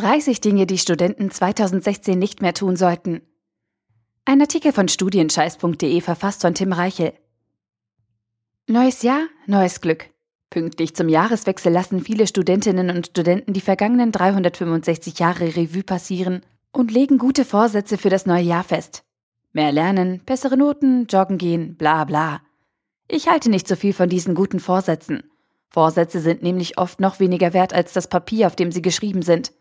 30 Dinge, die Studenten 2016 nicht mehr tun sollten. Ein Artikel von studienscheiß.de verfasst von Tim Reichel. Neues Jahr, neues Glück. Pünktlich zum Jahreswechsel lassen viele Studentinnen und Studenten die vergangenen 365 Jahre Revue passieren und legen gute Vorsätze für das neue Jahr fest. Mehr lernen, bessere Noten, joggen gehen, bla bla. Ich halte nicht so viel von diesen guten Vorsätzen. Vorsätze sind nämlich oft noch weniger wert als das Papier, auf dem sie geschrieben sind.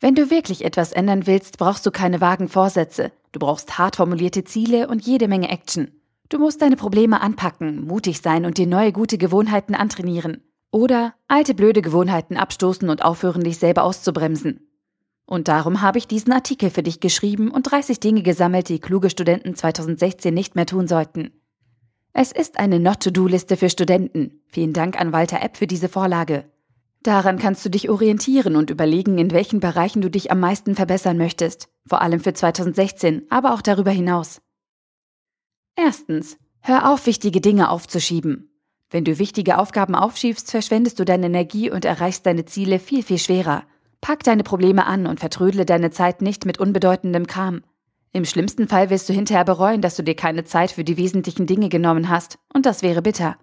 Wenn du wirklich etwas ändern willst, brauchst du keine vagen Vorsätze. Du brauchst hart formulierte Ziele und jede Menge Action. Du musst deine Probleme anpacken, mutig sein und dir neue gute Gewohnheiten antrainieren. Oder alte blöde Gewohnheiten abstoßen und aufhören, dich selber auszubremsen. Und darum habe ich diesen Artikel für dich geschrieben und 30 Dinge gesammelt, die kluge Studenten 2016 nicht mehr tun sollten. Es ist eine Not-to-Do-Liste für Studenten. Vielen Dank an Walter Epp für diese Vorlage. Daran kannst du dich orientieren und überlegen, in welchen Bereichen du dich am meisten verbessern möchtest, vor allem für 2016, aber auch darüber hinaus. Erstens, hör auf, wichtige Dinge aufzuschieben. Wenn du wichtige Aufgaben aufschiebst, verschwendest du deine Energie und erreichst deine Ziele viel, viel schwerer. Pack deine Probleme an und vertrödle deine Zeit nicht mit unbedeutendem Kram. Im schlimmsten Fall wirst du hinterher bereuen, dass du dir keine Zeit für die wesentlichen Dinge genommen hast, und das wäre bitter.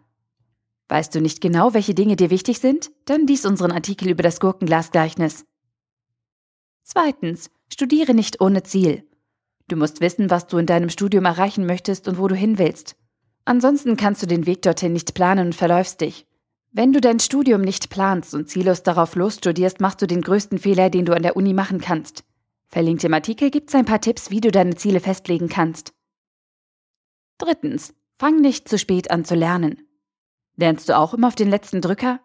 Weißt du nicht genau, welche Dinge dir wichtig sind? Dann lies unseren Artikel über das Gurkenglasgleichnis. Zweitens, studiere nicht ohne Ziel. Du musst wissen, was du in deinem Studium erreichen möchtest und wo du hin willst. Ansonsten kannst du den Weg dorthin nicht planen und verläufst dich. Wenn du dein Studium nicht planst und ziellos darauf losstudierst, machst du den größten Fehler, den du an der Uni machen kannst. Verlinkt im Artikel gibt's ein paar Tipps, wie du deine Ziele festlegen kannst. Drittens, fang nicht zu spät an zu lernen. Lernst du auch immer auf den letzten Drücker?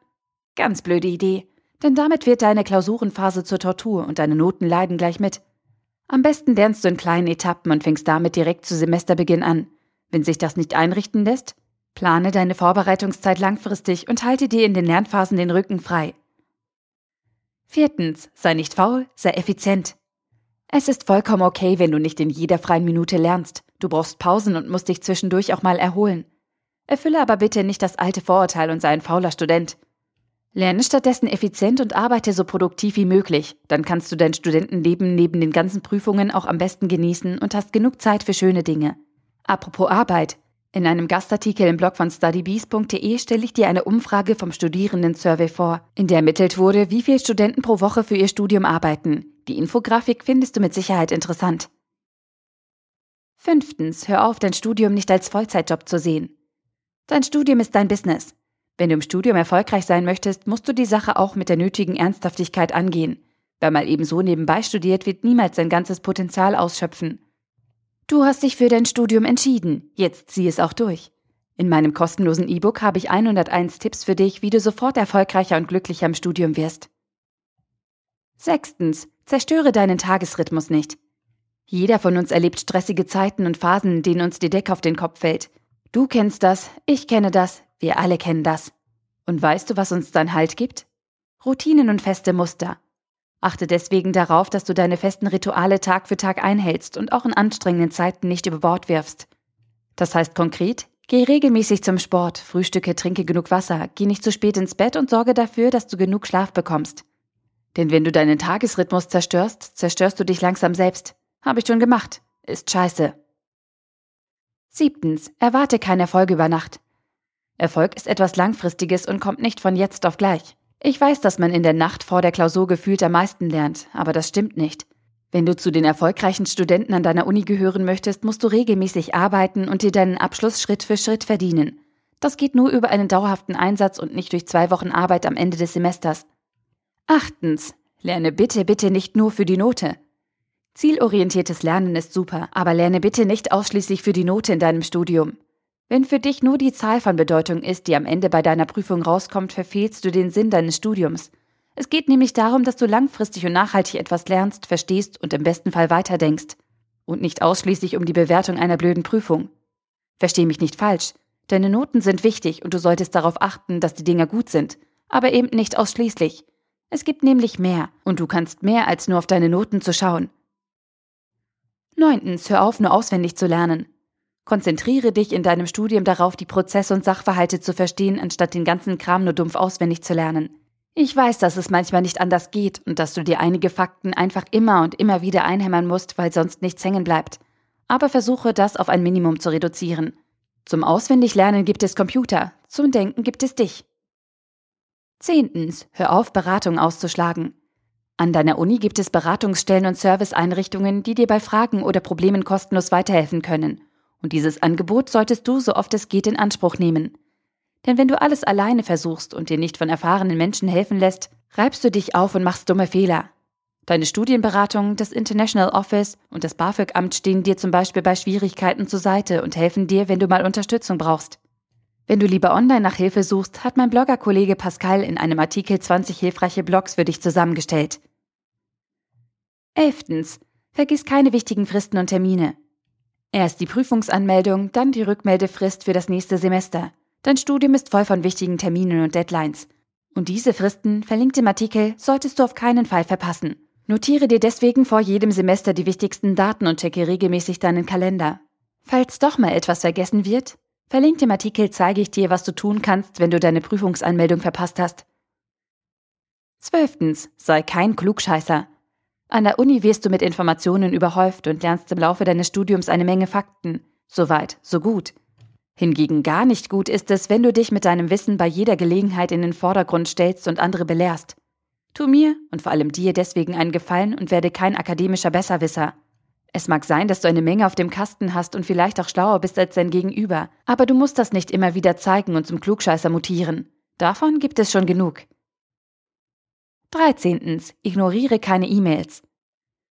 Ganz blöde Idee, denn damit wird deine Klausurenphase zur Tortur und deine Noten leiden gleich mit. Am besten lernst du in kleinen Etappen und fängst damit direkt zu Semesterbeginn an. Wenn sich das nicht einrichten lässt, plane deine Vorbereitungszeit langfristig und halte dir in den Lernphasen den Rücken frei. Viertens, sei nicht faul, sei effizient. Es ist vollkommen okay, wenn du nicht in jeder freien Minute lernst. Du brauchst Pausen und musst dich zwischendurch auch mal erholen. Erfülle aber bitte nicht das alte Vorurteil und sei ein fauler Student. Lerne stattdessen effizient und arbeite so produktiv wie möglich. Dann kannst du dein Studentenleben neben den ganzen Prüfungen auch am besten genießen und hast genug Zeit für schöne Dinge. Apropos Arbeit. In einem Gastartikel im Blog von studybees.de stelle ich dir eine Umfrage vom Studierenden-Survey vor, in der ermittelt wurde, wie viele Studenten pro Woche für ihr Studium arbeiten. Die Infografik findest du mit Sicherheit interessant. Fünftens, hör auf, dein Studium nicht als Vollzeitjob zu sehen. Dein Studium ist dein Business. Wenn du im Studium erfolgreich sein möchtest, musst du die Sache auch mit der nötigen Ernsthaftigkeit angehen. Wer mal eben so nebenbei studiert, wird niemals sein ganzes Potenzial ausschöpfen. Du hast dich für dein Studium entschieden, jetzt zieh es auch durch. In meinem kostenlosen E-Book habe ich 101 Tipps für dich, wie du sofort erfolgreicher und glücklicher im Studium wirst. Sechstens, zerstöre deinen Tagesrhythmus nicht. Jeder von uns erlebt stressige Zeiten und Phasen, denen uns die Decke auf den Kopf fällt. Du kennst das, ich kenne das, wir alle kennen das. Und weißt du, was uns dann Halt gibt? Routinen und feste Muster. Achte deswegen darauf, dass du deine festen Rituale Tag für Tag einhältst und auch in anstrengenden Zeiten nicht über Bord wirfst. Das heißt konkret, geh regelmäßig zum Sport, frühstücke, trinke genug Wasser, geh nicht zu spät ins Bett und sorge dafür, dass du genug Schlaf bekommst. Denn wenn du deinen Tagesrhythmus zerstörst, zerstörst du dich langsam selbst. Habe ich schon gemacht. Ist scheiße. Siebtens, erwarte keinen Erfolg über Nacht. Erfolg ist etwas Langfristiges und kommt nicht von jetzt auf gleich. Ich weiß, dass man in der Nacht vor der Klausur gefühlt am meisten lernt, aber das stimmt nicht. Wenn du zu den erfolgreichen Studenten an deiner Uni gehören möchtest, musst du regelmäßig arbeiten und dir deinen Abschluss Schritt für Schritt verdienen. Das geht nur über einen dauerhaften Einsatz und nicht durch zwei Wochen Arbeit am Ende des Semesters. Achtens. Lerne bitte, bitte nicht nur für die Note. Zielorientiertes Lernen ist super, aber lerne bitte nicht ausschließlich für die Note in deinem Studium. Wenn für dich nur die Zahl von Bedeutung ist, die am Ende bei deiner Prüfung rauskommt, verfehlst du den Sinn deines Studiums. Es geht nämlich darum, dass du langfristig und nachhaltig etwas lernst, verstehst und im besten Fall weiterdenkst. Und nicht ausschließlich um die Bewertung einer blöden Prüfung. Versteh mich nicht falsch. Deine Noten sind wichtig und du solltest darauf achten, dass die Dinger gut sind, aber eben nicht ausschließlich. Es gibt nämlich mehr und du kannst mehr als nur auf deine Noten zu schauen. Neuntens, hör auf, nur auswendig zu lernen. Konzentriere dich in deinem Studium darauf, die Prozesse und Sachverhalte zu verstehen, anstatt den ganzen Kram nur dumpf auswendig zu lernen. Ich weiß, dass es manchmal nicht anders geht und dass du dir einige Fakten einfach immer und immer wieder einhämmern musst, weil sonst nichts hängen bleibt. Aber versuche das auf ein Minimum zu reduzieren. Zum Auswendiglernen gibt es Computer, zum Denken gibt es dich. Zehntens, hör auf, Beratung auszuschlagen. An deiner Uni gibt es Beratungsstellen und Serviceeinrichtungen, die dir bei Fragen oder Problemen kostenlos weiterhelfen können. Und dieses Angebot solltest du so oft es geht in Anspruch nehmen. Denn wenn du alles alleine versuchst und dir nicht von erfahrenen Menschen helfen lässt, reibst du dich auf und machst dumme Fehler. Deine Studienberatung, das International Office und das BAföG-Amt stehen dir zum Beispiel bei Schwierigkeiten zur Seite und helfen dir, wenn du mal Unterstützung brauchst. Wenn du lieber online nach Hilfe suchst, hat mein Bloggerkollege Pascal in einem Artikel 20 hilfreiche Blogs für dich zusammengestellt. Elftens. Vergiss keine wichtigen Fristen und Termine. Erst die Prüfungsanmeldung, dann die Rückmeldefrist für das nächste Semester. Dein Studium ist voll von wichtigen Terminen und Deadlines. Und diese Fristen, verlinkt im Artikel, solltest du auf keinen Fall verpassen. Notiere dir deswegen vor jedem Semester die wichtigsten Daten und checke regelmäßig deinen Kalender. Falls doch mal etwas vergessen wird, verlinkt im Artikel zeige ich dir, was du tun kannst, wenn du deine Prüfungsanmeldung verpasst hast. Zwölftens, sei kein Klugscheißer. An der Uni wirst du mit Informationen überhäuft und lernst im Laufe deines Studiums eine Menge Fakten. Soweit, so gut. Hingegen gar nicht gut ist es, wenn du dich mit deinem Wissen bei jeder Gelegenheit in den Vordergrund stellst und andere belehrst. Tu mir und vor allem dir deswegen einen Gefallen und werde kein akademischer Besserwisser. Es mag sein, dass du eine Menge auf dem Kasten hast und vielleicht auch schlauer bist als dein Gegenüber, aber du musst das nicht immer wieder zeigen und zum Klugscheißer mutieren. Davon gibt es schon genug. 13. Ignoriere keine E-Mails.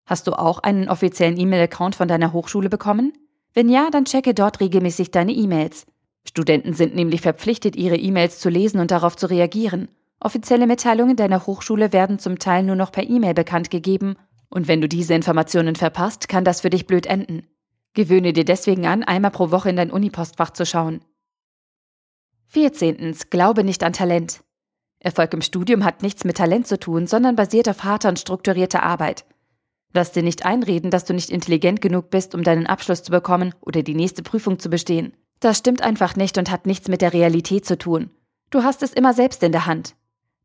Hast du auch einen offiziellen E-Mail-Account von deiner Hochschule bekommen? Wenn ja, dann checke dort regelmäßig deine E-Mails. Studenten sind nämlich verpflichtet, ihre E-Mails zu lesen und darauf zu reagieren. Offizielle Mitteilungen deiner Hochschule werden zum Teil nur noch per E-Mail bekannt gegeben, und wenn du diese Informationen verpasst, kann das für dich blöd enden. Gewöhne dir deswegen an, einmal pro Woche in dein Unipostfach zu schauen. 14. Glaube nicht an Talent. Erfolg im Studium hat nichts mit Talent zu tun, sondern basiert auf harter und strukturierter Arbeit. Lass dir nicht einreden, dass du nicht intelligent genug bist, um deinen Abschluss zu bekommen oder die nächste Prüfung zu bestehen. Das stimmt einfach nicht und hat nichts mit der Realität zu tun. Du hast es immer selbst in der Hand.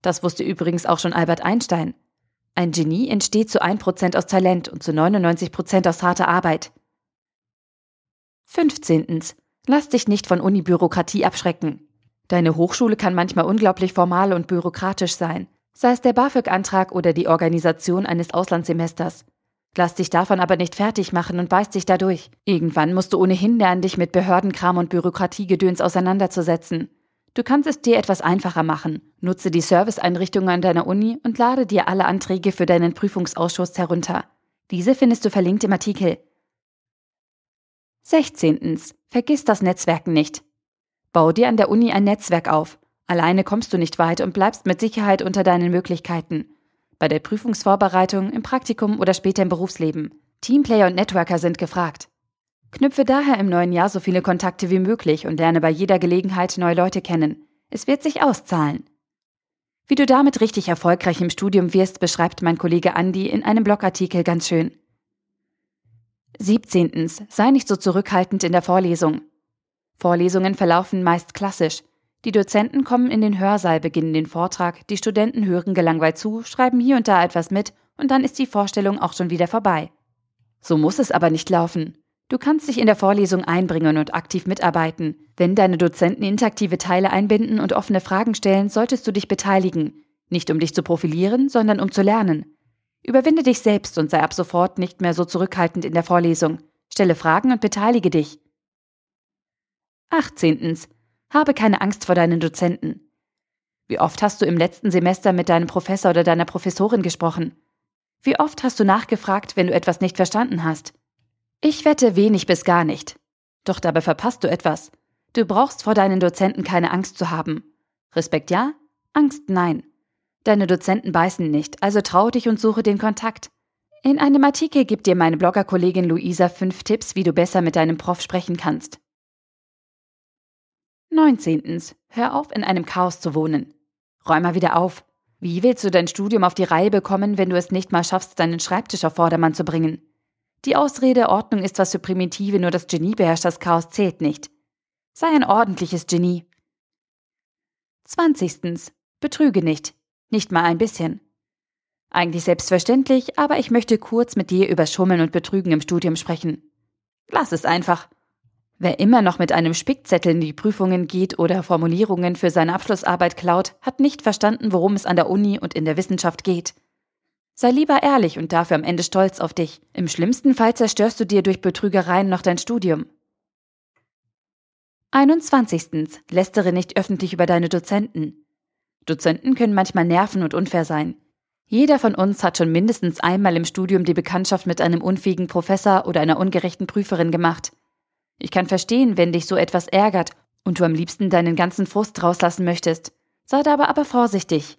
Das wusste übrigens auch schon Albert Einstein. Ein Genie entsteht zu 1% aus Talent und zu 99% aus harter Arbeit. 15. Lass dich nicht von Unibürokratie abschrecken. Deine Hochschule kann manchmal unglaublich formal und bürokratisch sein, sei es der BAföG-Antrag oder die Organisation eines Auslandssemesters. Lass dich davon aber nicht fertig machen und beiß dich dadurch. Irgendwann musst du ohnehin lernen, dich mit Behördenkram und Bürokratiegedöns auseinanderzusetzen. Du kannst es dir etwas einfacher machen. Nutze die Serviceeinrichtungen an deiner Uni und lade dir alle Anträge für deinen Prüfungsausschuss herunter. Diese findest du verlinkt im Artikel. 16. Vergiss das Netzwerken nicht. Bau dir an der Uni ein Netzwerk auf. Alleine kommst du nicht weit und bleibst mit Sicherheit unter deinen Möglichkeiten bei der Prüfungsvorbereitung, im Praktikum oder später im Berufsleben. Teamplayer und Networker sind gefragt. Knüpfe daher im neuen Jahr so viele Kontakte wie möglich und lerne bei jeder Gelegenheit neue Leute kennen. Es wird sich auszahlen. Wie du damit richtig erfolgreich im Studium wirst, beschreibt mein Kollege Andi in einem Blogartikel ganz schön. 17. Sei nicht so zurückhaltend in der Vorlesung. Vorlesungen verlaufen meist klassisch. Die Dozenten kommen in den Hörsaal, beginnen den Vortrag, die Studenten hören gelangweilt zu, schreiben hier und da etwas mit und dann ist die Vorstellung auch schon wieder vorbei. So muss es aber nicht laufen. Du kannst dich in der Vorlesung einbringen und aktiv mitarbeiten. Wenn deine Dozenten interaktive Teile einbinden und offene Fragen stellen, solltest du dich beteiligen. Nicht um dich zu profilieren, sondern um zu lernen. Überwinde dich selbst und sei ab sofort nicht mehr so zurückhaltend in der Vorlesung. Stelle Fragen und beteilige dich. 18. Habe keine Angst vor deinen Dozenten. Wie oft hast du im letzten Semester mit deinem Professor oder deiner Professorin gesprochen? Wie oft hast du nachgefragt, wenn du etwas nicht verstanden hast? Ich wette wenig bis gar nicht. Doch dabei verpasst du etwas. Du brauchst vor deinen Dozenten keine Angst zu haben. Respekt ja, Angst nein. Deine Dozenten beißen nicht, also trau dich und suche den Kontakt. In einem Artikel gibt dir meine Bloggerkollegin Luisa fünf Tipps, wie du besser mit deinem Prof sprechen kannst. 19. Hör auf, in einem Chaos zu wohnen. Räum mal wieder auf. Wie willst du dein Studium auf die Reihe bekommen, wenn du es nicht mal schaffst, deinen Schreibtisch auf Vordermann zu bringen? Die Ausrede, Ordnung ist was für Primitive, nur das Genie beherrscht das Chaos zählt nicht. Sei ein ordentliches Genie. 20. Betrüge nicht. Nicht mal ein bisschen. Eigentlich selbstverständlich, aber ich möchte kurz mit dir über Schummeln und Betrügen im Studium sprechen. Lass es einfach. Wer immer noch mit einem Spickzettel in die Prüfungen geht oder Formulierungen für seine Abschlussarbeit klaut, hat nicht verstanden, worum es an der Uni und in der Wissenschaft geht. Sei lieber ehrlich und dafür am Ende stolz auf dich. Im schlimmsten Fall zerstörst du dir durch Betrügereien noch dein Studium. 21. Lästere nicht öffentlich über deine Dozenten. Dozenten können manchmal nerven und unfair sein. Jeder von uns hat schon mindestens einmal im Studium die Bekanntschaft mit einem unfähigen Professor oder einer ungerechten Prüferin gemacht. Ich kann verstehen, wenn dich so etwas ärgert und du am liebsten deinen ganzen Frust rauslassen möchtest. Sei dabei aber vorsichtig.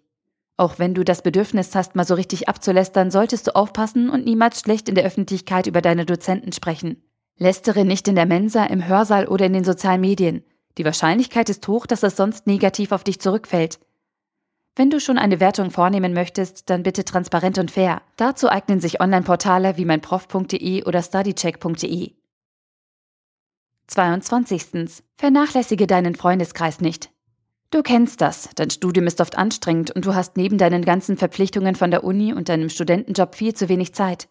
Auch wenn du das Bedürfnis hast, mal so richtig abzulästern, solltest du aufpassen und niemals schlecht in der Öffentlichkeit über deine Dozenten sprechen. Lästere nicht in der Mensa, im Hörsaal oder in den sozialen Medien. Die Wahrscheinlichkeit ist hoch, dass es sonst negativ auf dich zurückfällt. Wenn du schon eine Wertung vornehmen möchtest, dann bitte transparent und fair. Dazu eignen sich Online-Portale wie meinprof.de oder studycheck.de. 22. Vernachlässige deinen Freundeskreis nicht. Du kennst das, dein Studium ist oft anstrengend und du hast neben deinen ganzen Verpflichtungen von der Uni und deinem Studentenjob viel zu wenig Zeit.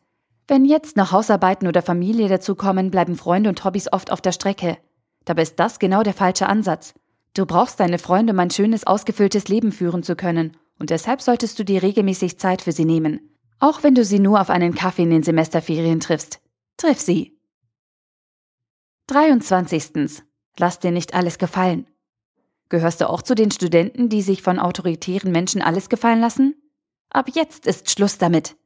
Wenn jetzt noch Hausarbeiten oder Familie dazukommen, bleiben Freunde und Hobbys oft auf der Strecke. Dabei ist das genau der falsche Ansatz. Du brauchst deine Freunde, um ein schönes, ausgefülltes Leben führen zu können, und deshalb solltest du dir regelmäßig Zeit für sie nehmen. Auch wenn du sie nur auf einen Kaffee in den Semesterferien triffst. Triff sie. 23. Lass dir nicht alles gefallen. Gehörst du auch zu den Studenten, die sich von autoritären Menschen alles gefallen lassen? Ab jetzt ist Schluss damit.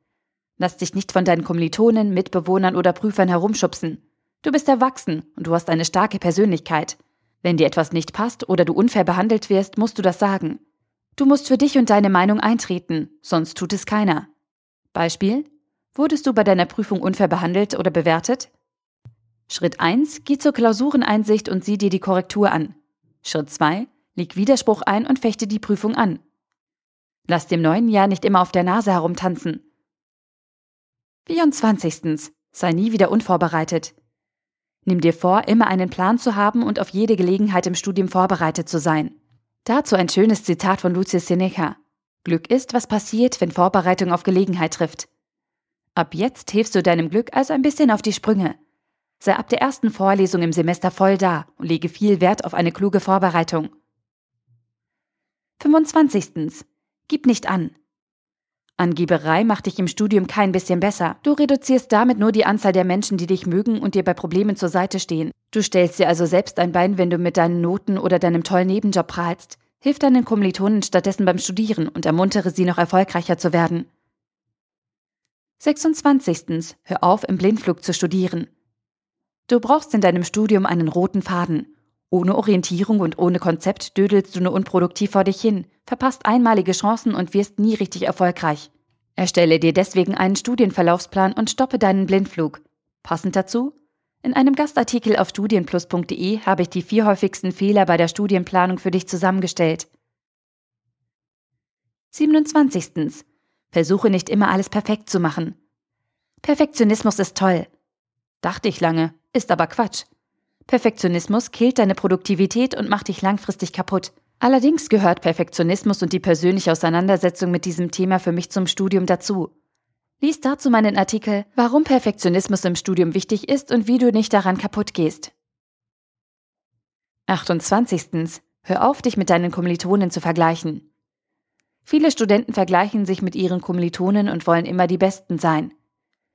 Lass dich nicht von deinen Kommilitonen, Mitbewohnern oder Prüfern herumschubsen. Du bist erwachsen und du hast eine starke Persönlichkeit. Wenn dir etwas nicht passt oder du unfair behandelt wirst, musst du das sagen. Du musst für dich und deine Meinung eintreten, sonst tut es keiner. Beispiel? Wurdest du bei deiner Prüfung unfair behandelt oder bewertet? Schritt 1. Geh zur Klausureneinsicht und sieh dir die Korrektur an. Schritt 2. Leg Widerspruch ein und fechte die Prüfung an. Lass dem neuen Jahr nicht immer auf der Nase herumtanzen. 24. Sei nie wieder unvorbereitet. Nimm dir vor, immer einen Plan zu haben und auf jede Gelegenheit im Studium vorbereitet zu sein. Dazu ein schönes Zitat von Lucius Seneca. Glück ist, was passiert, wenn Vorbereitung auf Gelegenheit trifft. Ab jetzt hilfst du deinem Glück also ein bisschen auf die Sprünge. Sei ab der ersten Vorlesung im Semester voll da und lege viel Wert auf eine kluge Vorbereitung. 25. Gib nicht an. Angeberei macht dich im Studium kein bisschen besser. Du reduzierst damit nur die Anzahl der Menschen, die dich mögen und dir bei Problemen zur Seite stehen. Du stellst dir also selbst ein Bein, wenn du mit deinen Noten oder deinem tollen Nebenjob prahlst. Hilf deinen Kommilitonen stattdessen beim Studieren und ermuntere sie noch erfolgreicher zu werden. 26. Hör auf, im Blindflug zu studieren. Du brauchst in deinem Studium einen roten Faden. Ohne Orientierung und ohne Konzept dödelst du nur unproduktiv vor dich hin, verpasst einmalige Chancen und wirst nie richtig erfolgreich. Erstelle dir deswegen einen Studienverlaufsplan und stoppe deinen Blindflug. Passend dazu? In einem Gastartikel auf studienplus.de habe ich die vier häufigsten Fehler bei der Studienplanung für dich zusammengestellt. 27. Versuche nicht immer alles perfekt zu machen. Perfektionismus ist toll. Dachte ich lange, ist aber Quatsch. Perfektionismus killt deine Produktivität und macht dich langfristig kaputt. Allerdings gehört Perfektionismus und die persönliche Auseinandersetzung mit diesem Thema für mich zum Studium dazu. Lies dazu meinen Artikel Warum Perfektionismus im Studium wichtig ist und wie du nicht daran kaputt gehst. 28. Hör auf, dich mit deinen Kommilitonen zu vergleichen. Viele Studenten vergleichen sich mit ihren Kommilitonen und wollen immer die Besten sein.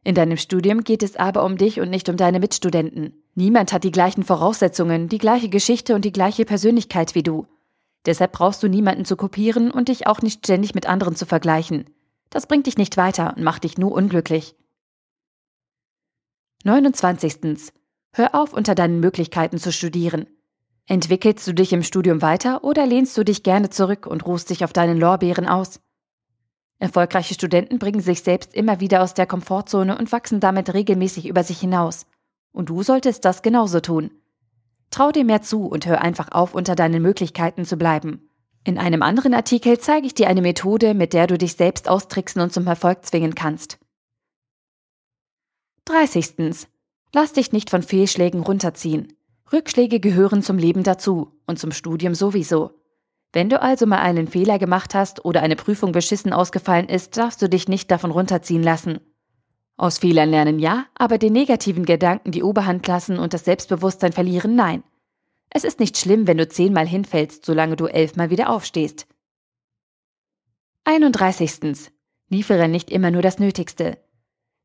In deinem Studium geht es aber um dich und nicht um deine Mitstudenten. Niemand hat die gleichen Voraussetzungen, die gleiche Geschichte und die gleiche Persönlichkeit wie du. Deshalb brauchst du niemanden zu kopieren und dich auch nicht ständig mit anderen zu vergleichen. Das bringt dich nicht weiter und macht dich nur unglücklich. 29. Hör auf, unter deinen Möglichkeiten zu studieren. Entwickelst du dich im Studium weiter oder lehnst du dich gerne zurück und ruhst dich auf deinen Lorbeeren aus? Erfolgreiche Studenten bringen sich selbst immer wieder aus der Komfortzone und wachsen damit regelmäßig über sich hinaus. Und du solltest das genauso tun. Trau dir mehr zu und hör einfach auf, unter deinen Möglichkeiten zu bleiben. In einem anderen Artikel zeige ich dir eine Methode, mit der du dich selbst austricksen und zum Erfolg zwingen kannst. 30. Lass dich nicht von Fehlschlägen runterziehen. Rückschläge gehören zum Leben dazu und zum Studium sowieso. Wenn du also mal einen Fehler gemacht hast oder eine Prüfung beschissen ausgefallen ist, darfst du dich nicht davon runterziehen lassen. Aus Fehlern lernen ja, aber den negativen Gedanken die Oberhand lassen und das Selbstbewusstsein verlieren nein. Es ist nicht schlimm, wenn du zehnmal hinfällst, solange du elfmal wieder aufstehst. 31. Liefere nicht immer nur das Nötigste.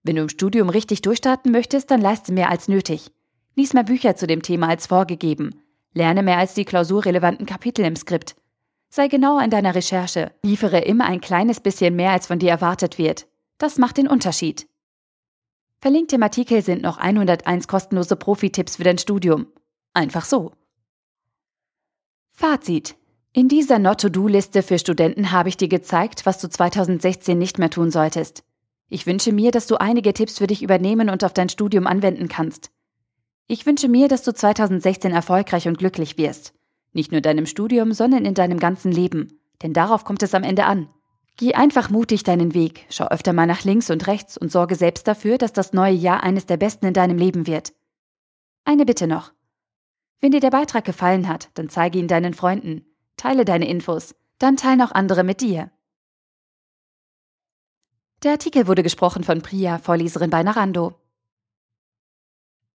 Wenn du im Studium richtig durchstarten möchtest, dann leiste mehr als nötig. Lies mehr Bücher zu dem Thema als vorgegeben. Lerne mehr als die klausurrelevanten Kapitel im Skript. Sei genauer in deiner Recherche. Liefere immer ein kleines bisschen mehr, als von dir erwartet wird. Das macht den Unterschied. Verlinkt im Artikel sind noch 101 kostenlose Profi-Tipps für dein Studium. Einfach so. Fazit. In dieser Not-to-Do-Liste für Studenten habe ich dir gezeigt, was du 2016 nicht mehr tun solltest. Ich wünsche mir, dass du einige Tipps für dich übernehmen und auf dein Studium anwenden kannst. Ich wünsche mir, dass du 2016 erfolgreich und glücklich wirst. Nicht nur deinem Studium, sondern in deinem ganzen Leben. Denn darauf kommt es am Ende an. Geh einfach mutig deinen Weg, schau öfter mal nach links und rechts und sorge selbst dafür, dass das neue Jahr eines der besten in deinem Leben wird. Eine Bitte noch. Wenn dir der Beitrag gefallen hat, dann zeige ihn deinen Freunden, teile deine Infos, dann teilen auch andere mit dir. Der Artikel wurde gesprochen von Priya, Vorleserin bei Narando.